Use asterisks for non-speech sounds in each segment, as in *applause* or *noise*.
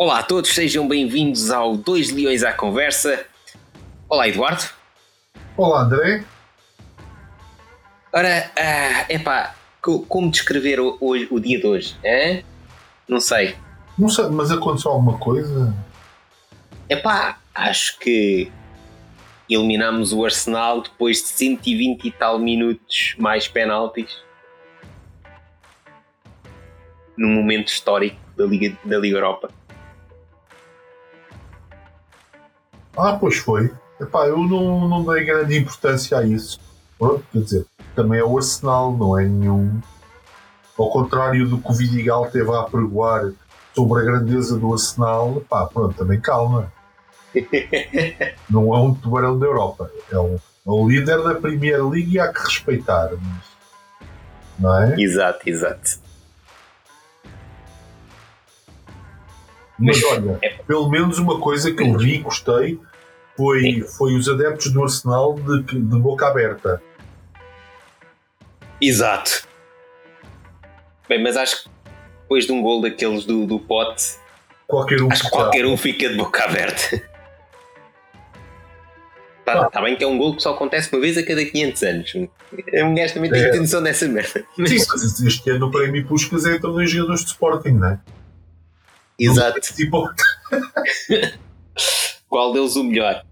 Olá a todos, sejam bem-vindos ao Dois Leões à Conversa. Olá, Eduardo. Olá, André. Ora, ah, epá, co- como descrever o, o, o dia de hoje? Hã? Não sei. Não sei, mas aconteceu alguma coisa? Epá, acho que eliminámos o Arsenal depois de 120 e tal minutos mais penaltis. Num momento histórico da Liga, da Liga Europa. Ah, pois foi. Epá, eu não, não dei grande importância a isso. Pronto, quer dizer, também é o Arsenal, não é nenhum. Ao contrário do que o Vidigal teve a apregoar sobre a grandeza do Arsenal, pá, pronto, também calma. *laughs* não é um tubarão da Europa. É o, é o líder da Premier League e há que respeitar. Mas, não é? Exato, exato. Mas olha, pelo menos uma coisa que eu vi e gostei foi, foi os adeptos do Arsenal de, de boca aberta. Exato. Bem, mas acho que depois de um gol daqueles do, do pote, Qualquer um acho que que qualquer um fica de boca aberta. Está *laughs* tá bem que é um gol que só acontece uma vez a cada 500 anos. Um gajo também tem ter noção dessa merda. Sim, mas este ano o prémio Puskas é entre dois jogadores de Sporting, não é? Exato. Tipo, *laughs* Qual deles o melhor?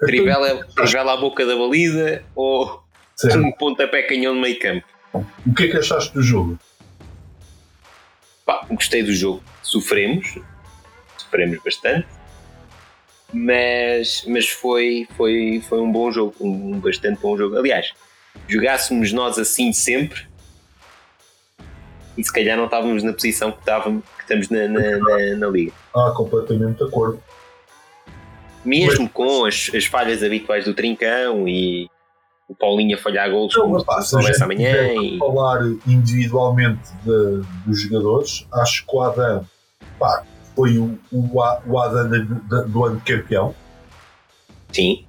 Trivela, trivela à boca da baliza ou sério, um pontapé canhão no meio campo? o que é que achaste do jogo? Pá, gostei do jogo. Sofremos, sofremos bastante, mas, mas foi, foi, foi um bom jogo, um bastante bom jogo. Aliás, jogássemos nós assim sempre, e se calhar não estávamos na posição que, estávamos, estamos na, na, na, na liga. Ah, completamente de acordo. Mesmo com as, as falhas habituais do Trincão e o Paulinho a falhar golos como Pá, se a começa gente amanhã. E... falar individualmente de- dos jogadores, acho que o Adam pá, foi o, o, o Adam da- da- do ano de campeão. Sim,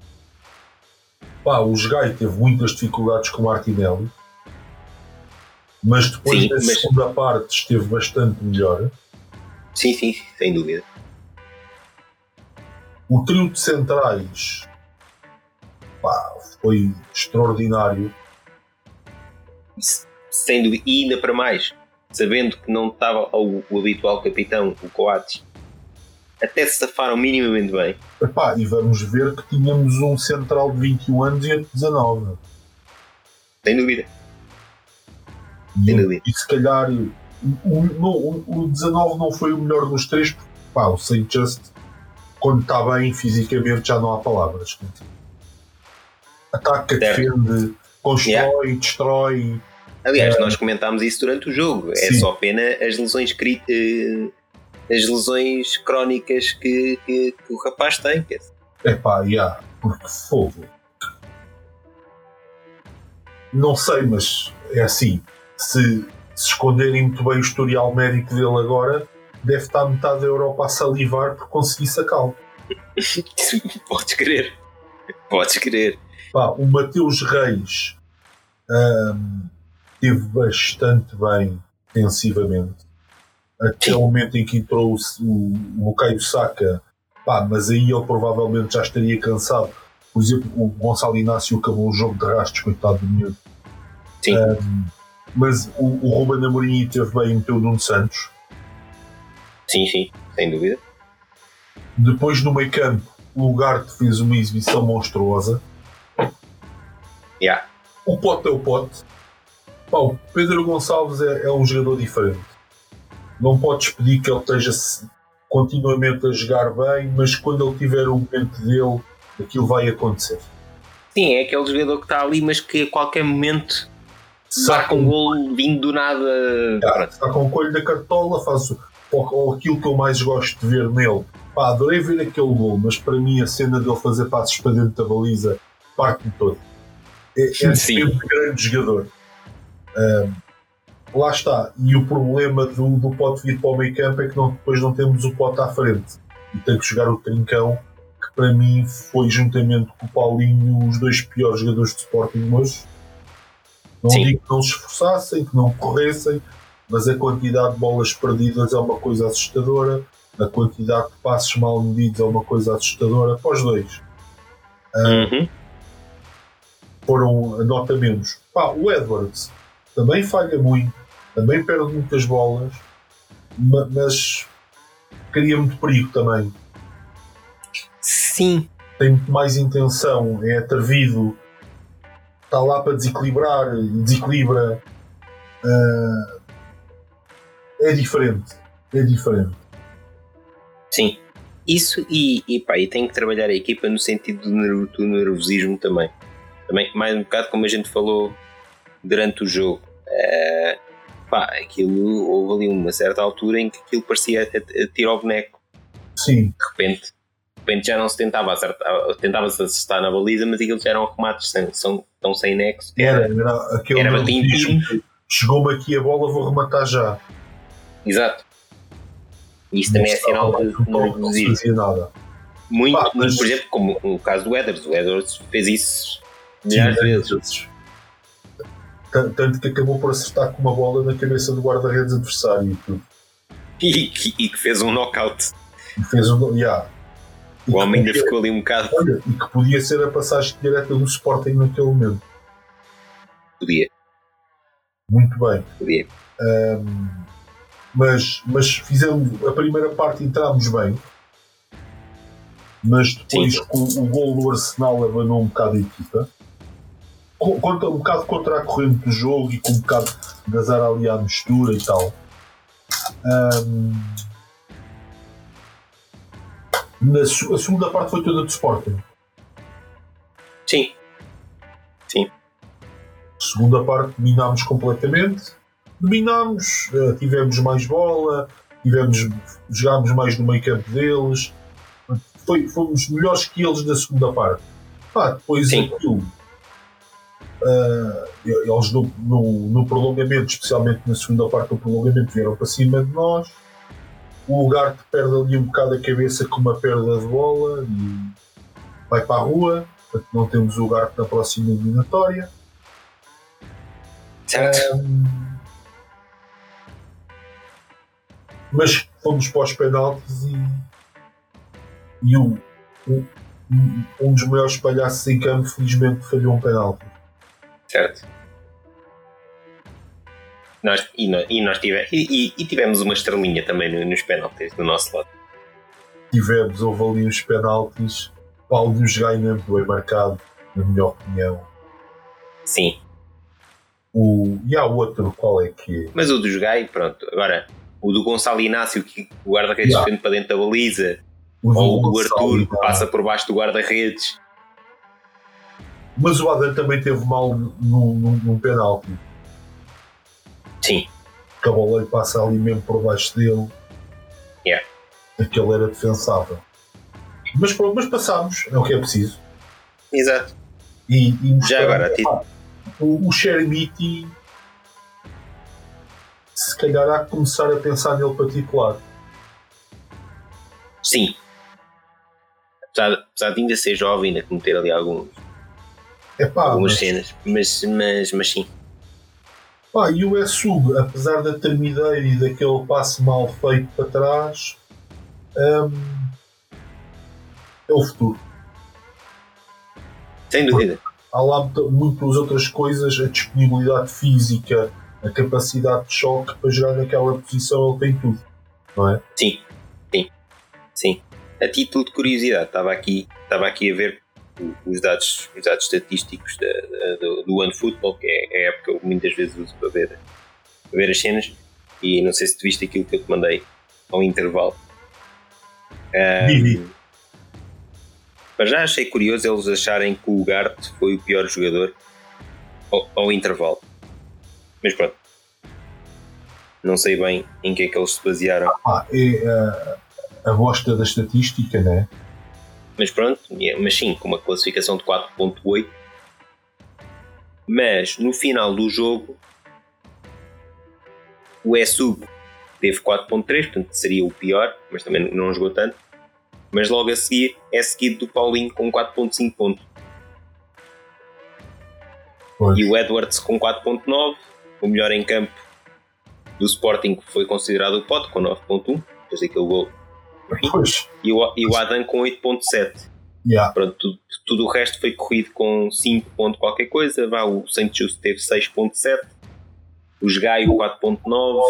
Pá, o Gai teve muitas dificuldades com o Martinelli, mas depois Sim, na mas- segunda parte esteve bastante melhor. Sim, sim, sem dúvida. O trio de centrais pá, foi extraordinário. Sem dúvida. E ainda para mais, sabendo que não estava o, o habitual capitão, o Coates, até se safaram minimamente bem. Epá, e vamos ver que tínhamos um central de 21 anos e de 19. Sem dúvida. E, Sem dúvida. e se calhar o, o, o, o 19 não foi o melhor dos três, porque pá, o Saint Just, quando está bem fisicamente, já não há palavras. Ataca, Certo. defende, constrói, destrói. Aliás, É. nós comentámos isso durante o jogo. É Sim. só pena as lesões cri- eh, as lesões crónicas que, que- que o rapaz tem. dizer, Epá, já, porque fogo. Não sei, mas é assim. Se, se esconderem muito bem o historial médico dele agora, deve estar metade da Europa a salivar por conseguir sacá-lo. *laughs* Podes crer. Podes crer. Pá, o Mateus Reis ahm, esteve bastante bem defensivamente. Até o momento em que entrou o, o, o Bukayo Saka, pá, mas aí ele provavelmente já estaria cansado. Por exemplo, o Gonçalo Inácio acabou o jogo de rastros, coitado do miúdo. Sim. Ahm, mas o, o Ruben Amorim esteve bem meteu o Nuno Santos. Sim, sim, sem dúvida. Depois no meio campo, o Ugarte fez uma exibição monstruosa. Yeah. O pote é o pote. Pá, o Pedro Gonçalves é, é um jogador diferente. Não podes pedir que ele esteja continuamente a jogar bem, mas quando ele tiver o momento dele, aquilo vai acontecer. Sim, é aquele jogador que está ali, mas que a qualquer momento marca um gol vindo do nada. Está com o colho da cartola, faz o, ou, aquilo que eu mais gosto de ver nele. Pá, adorei ver aquele gol, mas para mim a cena dele fazer passos para dentro da baliza parte-me todo. É, é sempre grande jogador. Ahm, lá está. E o problema do, do pote vir para o meio campo é que não- depois não temos o pote à frente. E tem que jogar o trincão, que para mim foi juntamente com o Paulinho os dois piores jogadores de Sporting hoje. Não Sim. digo que não se esforçassem, que não corressem, mas a quantidade de bolas perdidas é uma coisa assustadora. a quantidade de passos mal medidos é uma coisa assustadora para os dois. Uhum. Foram a nota menos. Pá, o Edwards também falha muito, também perde muitas bolas, ma- mas cria muito perigo também. Sim, Tem muito mais intenção, é atrevido, está lá para desequilibrar e desequilibra. Ah, é diferente. É diferente. sim. Isso e, e pá, e tem que trabalhar a equipa no sentido do, do nervosismo também. Também, mais um bocado como a gente falou durante o jogo. Eh, pá, aquilo, houve ali uma certa altura em que aquilo parecia tiro ao boneco. Sim, De repente, repente já não se tentava acertar, tentava-se acertar na baliza, mas aquilo já eram remates sem, são, tão sem nexo. era, era aquele Era nervosismo. time. Chegou-me aqui a bola, vou rematar já. Exato. Isso também é sinal de não- Não fazia nada. Muito, Pá, mas- por exemplo, como o caso do Edwards. O Edwards fez isso milhares de vezes. Tan- Tanto que acabou por acertar com uma bola na cabeça do guarda-redes adversário e tudo. *laughs* E, que- e que fez um knockout. Fez um. Yeah. O homem ainda ficou ali um bocado. Olha, e que podia ser a passagem direta do Sporting naquele momento. Podia, Muito bem. podia. Ahm, mas, mas fizemos a primeira parte entramos bem. Mas depois Sim. com o gol do Arsenal abanou um bocado a equipa. Co- Contra, um bocado contra a corrente do jogo e com um bocado de azar ali à mistura e tal. Ahm, na a segunda parte foi toda de Sporting. Sim, Segunda parte dominámos completamente. Dominámos, eh, tivemos mais bola, tivemos, jogámos mais no meio campo deles. Foi, fomos melhores que eles na segunda parte. Pá, depois Sim. aquilo. eh, eles no, no, no prolongamento, especialmente na segunda parte do prolongamento, vieram para cima de nós. O lugar que perde ali um bocado a cabeça com uma perda de bola e vai para a rua. Portanto, não temos o lugar na próxima eliminatória. certo. Ahm, mas fomos para os penaltis e, e o- um, um dos maiores palhaços em campo felizmente falhou um penalti. certo. Nós, e, nós, e, nós tive, e, e- tivemos uma estrelinha também no- nos penaltis do nosso lado. Tivemos, houve ali uns penaltis, Paulo de jogar mesmo bem marcado, na minha opinião. Sim, O, e há outro, qual é que é? mas o do Jogai, pronto. Agora, o do Gonçalo Inácio, que o guarda-redes Yeah. para dentro da baliza, O do ou o do Arthur, que passa por baixo do guarda-redes. Mas o Adam também teve mal num, num, num penalti. Sim, bola lhe passa ali mesmo por baixo dele. Yeah. Aquele era defensável. Mas pronto, mas passámos, é o que é preciso. exato. E, e Já agora, Pá, o, o Chermiti se calhar há que começar a pensar nele para titular. Sim. Apesar, apesar de ainda ser jovem, ainda cometer ali alguns, É pá, algumas mas, cenas, mas, mas, mas sim. Pá, e o Essug, apesar da termideira e daquele passe mal feito para trás, hum, é o futuro. Sem dúvida. há lá muita- muitas outras coisas, a disponibilidade física, a capacidade de choque para jogar naquela posição, ele tem tudo, não é? Sim, sim, sim. A título de curiosidade, estava aqui, estava aqui a ver os dados, os dados estatísticos da, da- do, do OneFootball, que é a app que eu muitas vezes uso para ver, para ver as cenas, e não sei se tu viste aquilo que eu te mandei ao intervalo. Mas já achei curioso eles acharem que o Garte foi o pior jogador ao, ao intervalo. Mas pronto. Não sei bem em que é que eles se basearam. Ah, é a, a bosta da estatística, né? Mas pronto, mas sim, com uma classificação de 4.8. Mas no final do jogo, o ESUB teve 4.3, portanto seria o pior, mas também não jogou tanto. Mas logo a seguir é seguido do Paulinho com 4.5 pontos. Pois. E o Edwards com 4.9, o melhor em campo do Sporting foi considerado o Pote com 9.1, depois daquele gol Pois. E o, e o Adam com 8.7. Yeah. Pronto, tudo, tudo o resto foi corrido com 5 ponto qualquer coisa. Vá, o Saint Just teve 6.7. Os Gaio 4.9.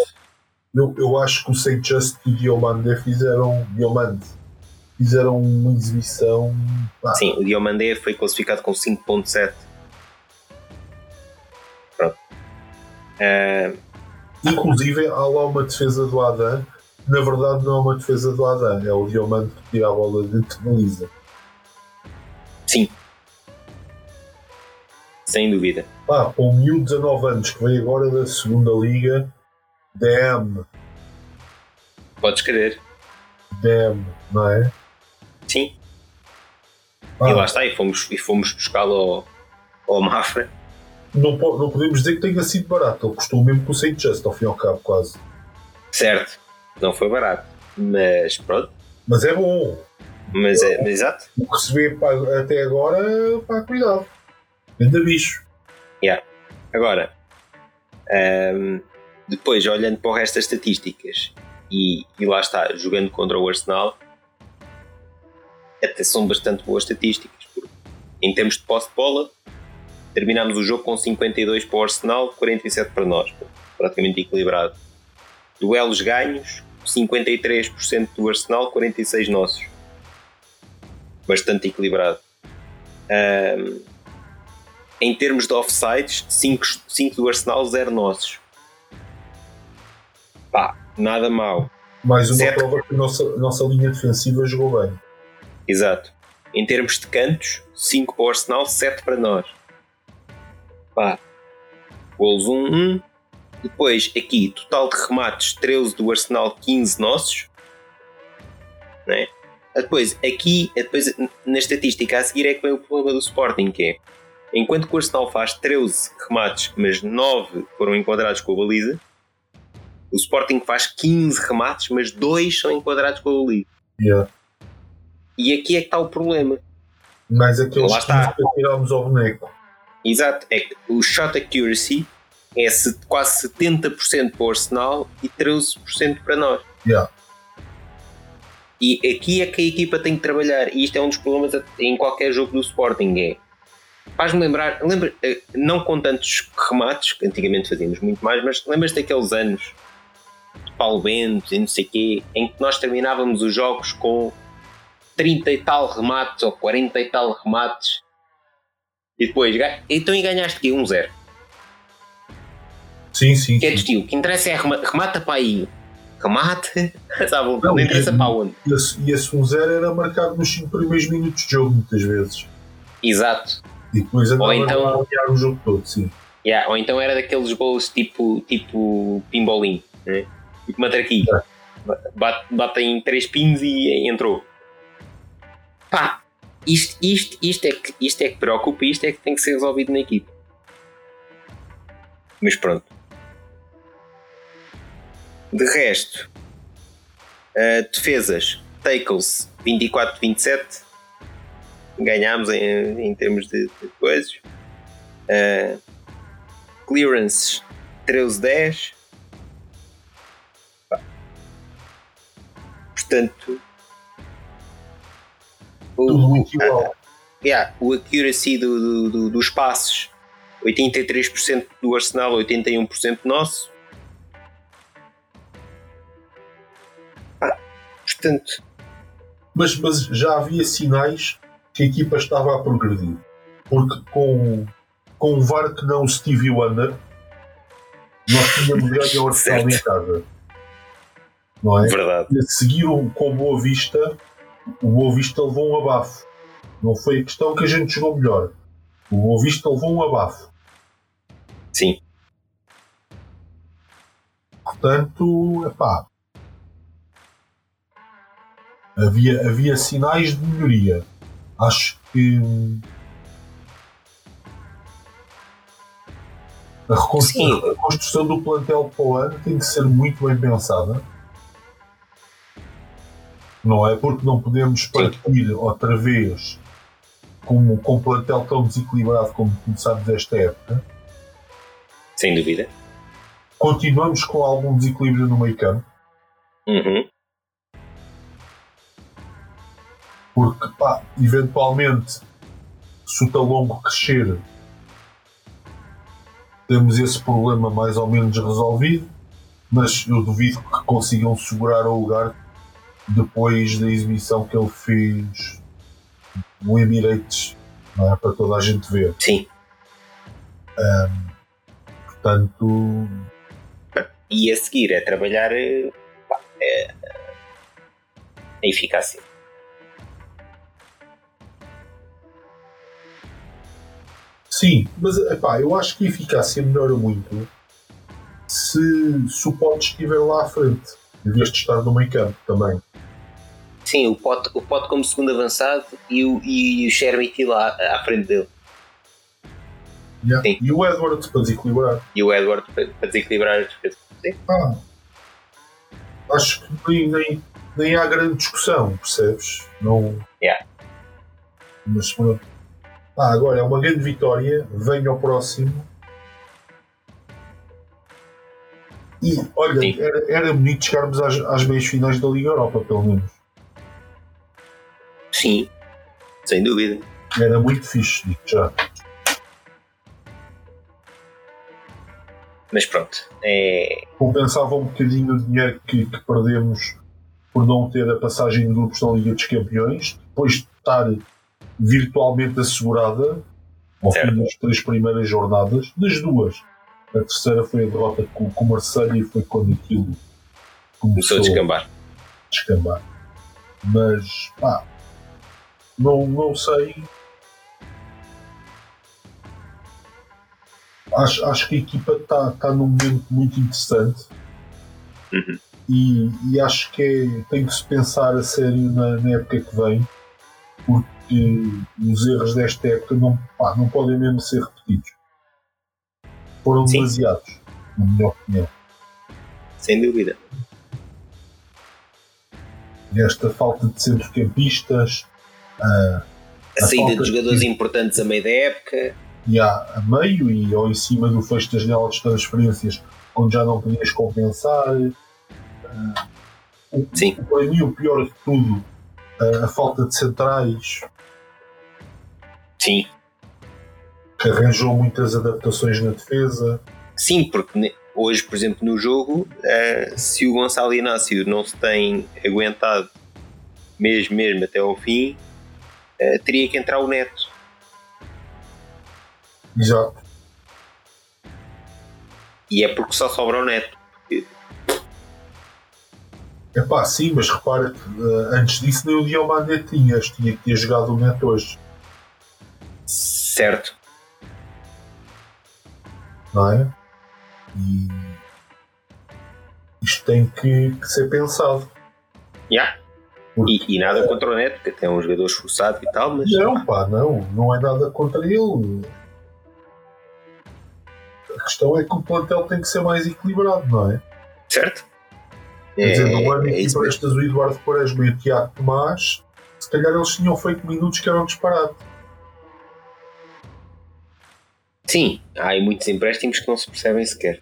Eu, eu acho que o Saint Just e o Diomande fizeram. Diomande fizeram uma exibição. pá, Sim, o Diomandé foi classificado com 5.7. Pronto. Ah, Inclusive, há lá uma defesa do Adam. Na verdade, não é uma defesa do Adam, é o Diomande que tira a bola dentro da Lisa. sim. Sem dúvida. Pá, com o miúdo de 19 anos que veio agora da segunda Liga, damn, Podes querer. damn, não é? Sim. Pá, E lá está, e fomos, e fomos buscá-lo ao, ao Mafra. não, não podemos dizer que tenha sido barato, ele custou o mesmo que o Saint Just, ao fim e ao cabo, quase. Certo. Não foi barato. Mas pronto. Mas é bom. Mas é, mas exato. O que se vê até agora, pá, cuidado. Ainda bicho. Agora, ahm, depois olhando para o resto das estatísticas e, e lá está, jogando contra o Arsenal, até são bastante boas estatísticas. porque Em termos de posse de bola, terminámos o jogo com 52 para o Arsenal, 47 para nós, praticamente equilibrado. Duelos ganhos, 53% do Arsenal, 46 nossos. Bastante equilibrado. Ahm, em termos de offsides, 5 do Arsenal, 0 nossos. Pá, nada mal. Mais uma Certo. prova que a nossa, nossa linha defensiva jogou bem. Exato. Em termos de cantos, 5 para o Arsenal, 7 para nós. Pá. Golos 1, 1. Depois, aqui, total de remates, 13 do Arsenal, 15 nossos. Né? Depois, aqui, depois, na estatística a seguir é que vem o problema do Sporting, que é enquanto que o Arsenal faz 13 remates, mas 9 foram enquadrados com a baliza, o Sporting faz 15 remates, mas 2 são enquadrados com a baliza. Yeah. E aqui é que está o problema. Mais aqueles Lá que está. nós tirámos ao boneco. Exato, é que o shot accuracy é se- quase 70% para o Arsenal e 13% para nós. Yeah. E aqui é que a equipa tem que trabalhar, e isto é um dos problemas em qualquer jogo do Sporting. É, faz-me lembrar, lembra, eh, não com tantos remates, que antigamente fazíamos muito mais, mas lembras daqueles anos de Paulo Bento e não sei quê, em que nós terminávamos os jogos com 30 e tal remates ou 40 e tal remates e depois, então e ganhaste aqui 1-0. Sim, sim. Que é do estilo, o que interessa é rema- remata para aí. Remate, *laughs* sabe, não, Não, interessa e- para onde. E esse, e esse 1-0 era marcado nos 5 primeiros minutos de jogo, muitas vezes. Exato. E depois andava então- a o jogo todo, sim. Yeah, ou então era daqueles gols tipo, tipo pimbolim, né? tipo matraquinho. Bate, bate em três pinos e entrou. Pá, isto, isto, isto, é que, isto é que preocupa e isto é que tem que ser resolvido na equipe. Mas pronto. De resto, eh, defesas, tackles 24-27, ganhámos em, em termos de, de coisas. Eh, clearances 13-10. Pá. Portanto, Tudo o, muito igual. yeah, o accuracy do, do- do- dos passos 83% do Arsenal, 81% nosso. Portanto, Mas, mas já havia sinais que a equipa estava a progredir. Porque com, com o VAR que não o Stevie Wonder, nós tínhamos ganho o Arsenal *laughs* em casa. Não é? verdade. E a seguir com Boa Vista, o Boa Vista levou um abafo. Não foi a questão que a gente jogou melhor. O Boa Vista levou um abafo. Sim, Portanto, epá, havia, havia sinais de melhoria. Acho que a reconstrução, Sim. a construção do plantel para o ano tem que ser muito bem pensada. Não é? Porque não podemos partir outra vez com, com um plantel tão desequilibrado como começámos esta época. sem dúvida. Continuamos com algum desequilíbrio no meio campo. Uhum. Porque, pá, eventualmente, se o Talongo crescer, temos esse problema mais ou menos resolvido, mas eu duvido que consigam segurar o lugar depois da exibição que ele fez no Emirates, não é? para toda a gente ver. Sim. Um, portanto. E a seguir é trabalhar pá, é, a eficácia. Sim, mas epá, eu acho que a eficácia melhora muito se, se o pote estiver lá à frente, em vez de estar no meio campo também. Sim, o pote, o pote como segundo avançado e o, e o Shermity lá à frente dele. Yeah. E o Edward para desequilibrar. E o Edward para, desequilibrar a defesa. Ah, acho que nem, nem, nem há grande discussão, percebes? Não. Yeah. Mas pronto. Ah, agora é uma grande vitória, venha ao próximo. E olha, era, era bonito chegarmos às, às meias finais da Liga Europa, pelo menos. Sim, sem dúvida. Era muito fixe, digo já. Mas pronto. É... Compensava um bocadinho o dinheiro que, que perdemos por não ter a passagem de grupos na Liga dos Campeões, depois de estar virtualmente assegurada ao certo. fim das três primeiras jornadas, das duas. A terceira foi a derrota com, com o Marseille e foi quando aquilo começou, começou a descambar. descambar. Mas, pá, não, não sei. Acho, acho que a equipa está tá num momento muito interessante uhum. e, e acho que é, tem que se pensar a sério na, na época que vem, porque que os erros desta época não, pá, não podem mesmo ser repetidos. Foram Sim. demasiados, na minha opinião. Sem dúvida. Esta falta de centrocampistas, a, a, a saída de jogadores de... importantes a meio da época. E a, a meio e ou em cima do fecho das janelas de transferências, onde já não podias compensar. Uh, Sim. Para mim, o pior de tudo, a, a falta de centrais Sim. Arranjou muitas adaptações na defesa. Sim, porque hoje, por exemplo, no jogo, uh, se o Gonçalo Inácio não se tem aguentado mesmo, mesmo até ao fim, uh, teria que entrar o Neto. Exato. E é porque só sobra o Neto. É pá, sim, mas repara uh, antes disso nem o Diomande tinhas, tinha que ter jogado o Neto hoje. Certo. Não é? E isto tem que, que ser pensado. Yeah. Porque, e, e, nada contra o Neto, porque tem um jogador esforçado e tal, mas. Não, pá, não, não é nada contra ele. A questão é que o plantel tem que ser mais equilibrado, não é? Certo. Quer dizer, no ano em que emprestas o Eduardo Quaresma e o Tiago Tomás, se calhar eles tinham feito minutos que eram disparados. Sim, há aí muitos empréstimos que não se percebem sequer.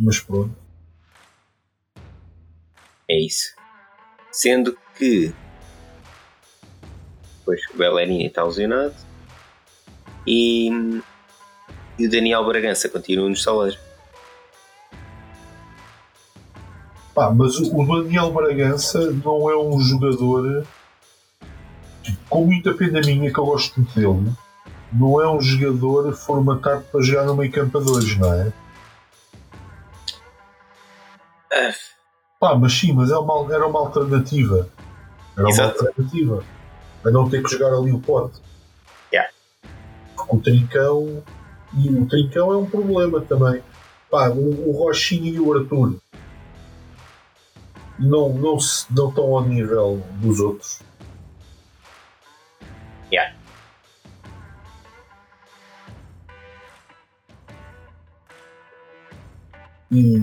Mas pronto. É isso. Sendo que. Pois o Bellerini está lesionado. E. E o Daniel Bragança continua nos salários. Pá, mas o Daniel Bragança não é um jogador com muita pena minha que eu gosto muito dele, não é um jogador formatado para jogar no meio campo a dois, não é? é. Pá, mas sim, mas é uma, era uma alternativa. Era Exato. uma alternativa. A não ter que jogar ali o pote. Yeah. Porque o Trincão. E o Trincão é um problema também. Pá, o, o Rochinha e o Arthur não, não, não estão ao nível dos outros. Yeah. E,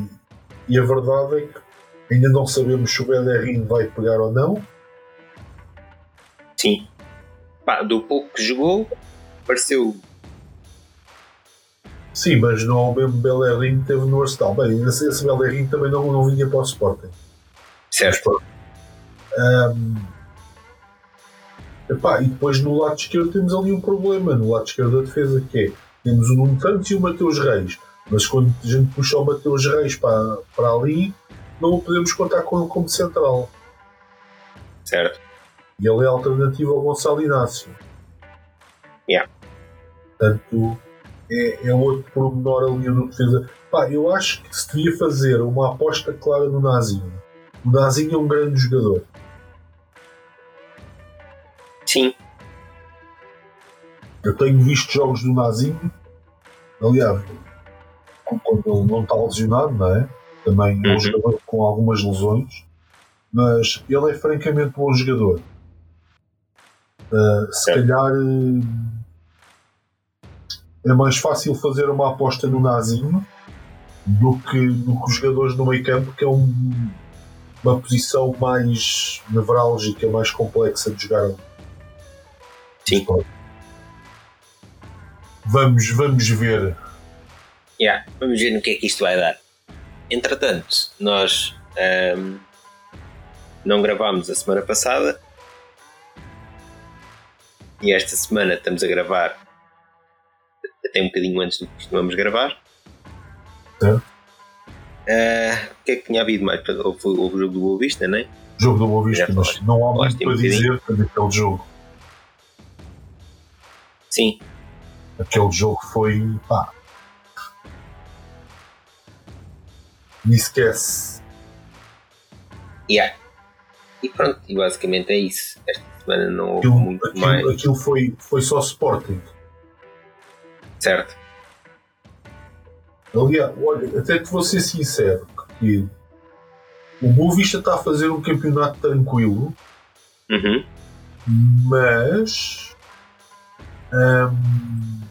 e a verdade é que ainda não sabemos se o Bellerin vai pegar ou não. Sim. Pá, do pouco que jogou, pareceu. Sim, mas não é o mesmo Bellerin que teve no Arsenal. Bem, esse, esse Bellerin também não, não vinha para o Sporting. Certo. Um, epá, e depois no lado esquerdo temos ali um problema, no lado esquerdo da defesa, que é temos o Nuno Santos e o Mateus Reis. Mas quando a gente puxa o Mateus Reis para, para ali, não podemos contar com ele como central. Certo. E ele é alternativo ao Gonçalo Inácio. Yeah. Portanto, é, é outro pormenor ali no defesa. Pá, eu acho que se devia fazer uma aposta clara no Nazinho. O Nazinho é um grande jogador. Sim. Eu tenho visto jogos do Nazinho. Aliás, quando ele não está lesionado, não é? Também é um Uhum. jogador com algumas lesões. Mas ele é francamente bom jogador. Uh, se Certo. calhar uh, é mais fácil fazer uma aposta no Nazinho do que, do que os jogadores no meio campo, que é um- uma posição mais nevrálgica, mais complexa de jogar. Sim. Vamos, vamos ver. Yeah, vamos ver no que é que isto vai dar. Entretanto, nós ahm, não gravámos a semana passada e esta semana estamos a gravar até um bocadinho antes do que costumamos gravar. Certo. Ah, o que é que tinha havido mais? Houve, houve o jogo do Boa Vista, não é? Jogo do Boa Vista, mas não há muito para um dizer sobre aquele jogo. Sim, Aquele jogo foi. pá. Me esquece. yeah. E pronto, e basicamente é isso. Esta semana não houve Aquilo, muito aquilo, mais. aquilo foi, foi só Sporting. Certo. Aliás, olha, até te vou ser sincero, que o Boa Vista está a fazer um campeonato tranquilo, Uhum. mas hum,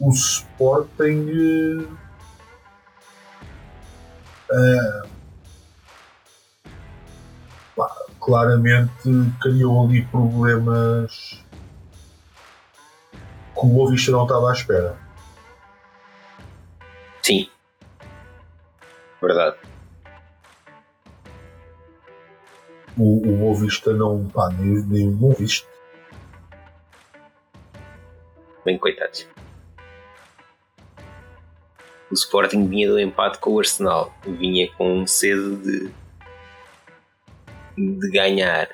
o Sporting pá, claramente criou ali problemas que o Boa Vista não estava à espera. Sim. Verdade. O, o Boa Vista não, pá, nem, nem o Boa Vista. Bem coitados. O Sporting vinha do empate com o Arsenal. Vinha com sede de, de ganhar.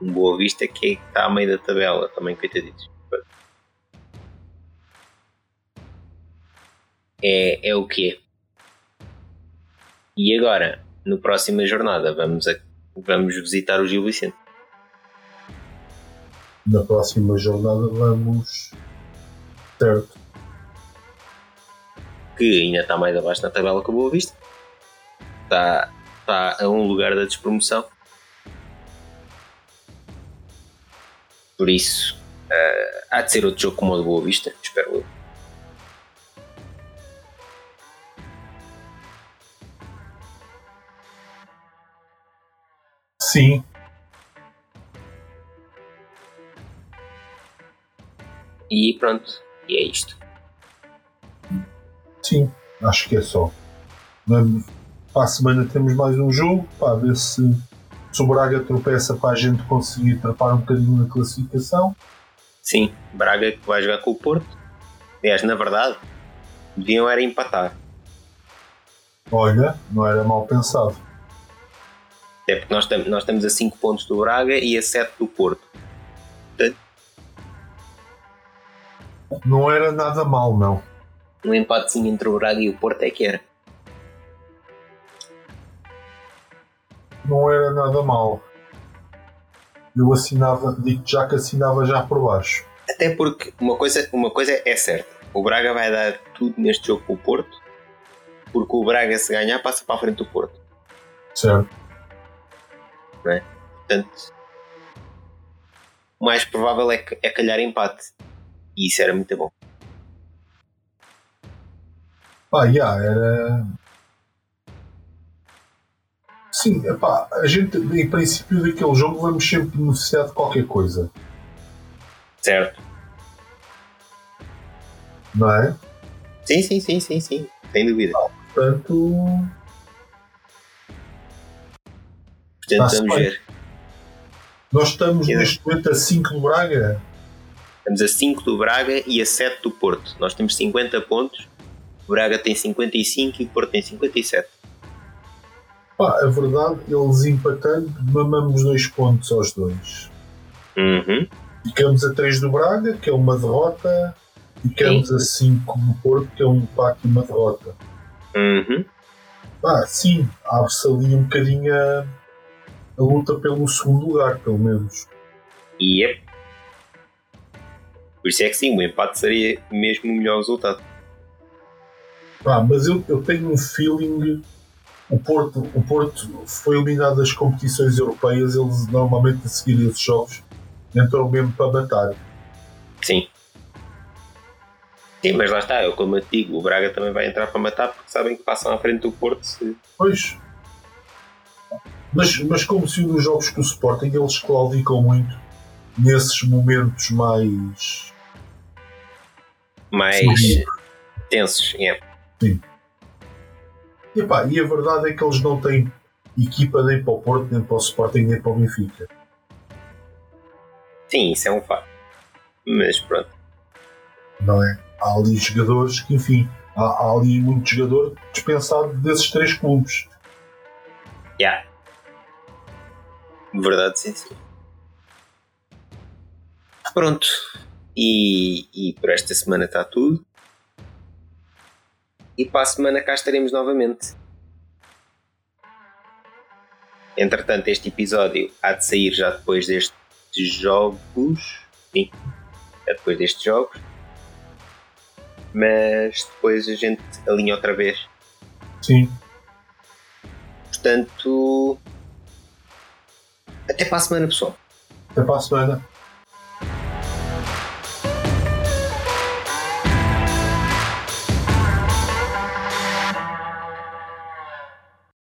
Um Boa Vista que é- que está a meio da tabela. Também coitaditos. É, é o que é. E agora, na próxima jornada, vamos, a- vamos visitar o Gil Vicente. Na próxima jornada vamos. Certo. que ainda está mais abaixo na tabela que o Boa Vista. Está, está a um lugar da despromoção. Por isso, eh, há de ser outro jogo como o do Boa Vista, espero eu. Sim. E pronto, e é isto. Sim, acho que é só. Para a semana temos mais um jogo para ver se, se o Braga tropeça para a gente conseguir trapar um bocadinho na classificação. Sim, Braga que vai jogar com o Porto. Aliás, na verdade, deviam era empatar. Olha, não era mal pensado. Até porque nós, nós estamos a 5 pontos do Braga e a 7 do Porto. Não era nada mal, não. Um empatezinho entre o Braga e o Porto é que era. Não era nada mal. Eu assinava, digo já que assinava já por baixo. Até porque uma coisa, uma coisa é certa: o Braga vai dar tudo neste jogo com o Porto, porque o Braga, se ganhar, passa para a frente do Porto. Certo? Portanto, o mais provável é, que- é calhar empate. E isso era muito bom. Pá, já, era. Sim, epá, a gente, em princípio, daquele jogo vamos sempre beneficiar de qualquer coisa, Certo? não é? Sim, sim, sim, sim, sim. Sem dúvida. Portanto, Portanto, vamos ver. Nós estamos neste momento a 5 do Braga. Estamos a 5 do Braga e a 7 do Porto. Nós temos 50 pontos. O Braga tem 55 e o Porto tem 57. Pá, a verdade, eles empatando, mamamos dois pontos aos dois. Uhum. Ficamos a 3 do Braga, que é uma derrota. Ficamos sim. a 5 do Porto, que é um empate e uma derrota. Uhum. Pá, sim, abre-se ali um bocadinho a, a luta pelo segundo lugar, pelo menos. Yep. Por isso é que sim, o empate seria mesmo o melhor resultado. Pá, mas eu, eu tenho um feeling. O Porto, o Porto foi eliminado das competições europeias, eles normalmente a seguir esses jogos entram mesmo para matar. Sim. Sim, mas lá está, eu como eu te digo, o Braga também vai entrar para matar porque sabem que passam à frente do Porto. Se... Pois. Mas, mas como se nos jogos com o Sporting eles claudicam muito nesses momentos mais. Mais Sim. tensos. Yeah. Sim. E, pá, e a verdade é que eles não têm equipa nem para o Porto, nem para o Sporting, nem para o Benfica. Sim, isso é um fato. Mas pronto. Não é? Há ali jogadores que, enfim, há, há ali muito jogador dispensado desses três clubes. Já. Yeah. Verdade, sim, sim. Pronto. E, e por esta semana está tudo. E para a semana cá estaremos novamente. Entretanto, este episódio há de sair já depois destes jogos. Sim, é depois destes jogos. Mas depois a gente alinha outra vez. Sim. Portanto, até para a semana, pessoal. Até para a semana.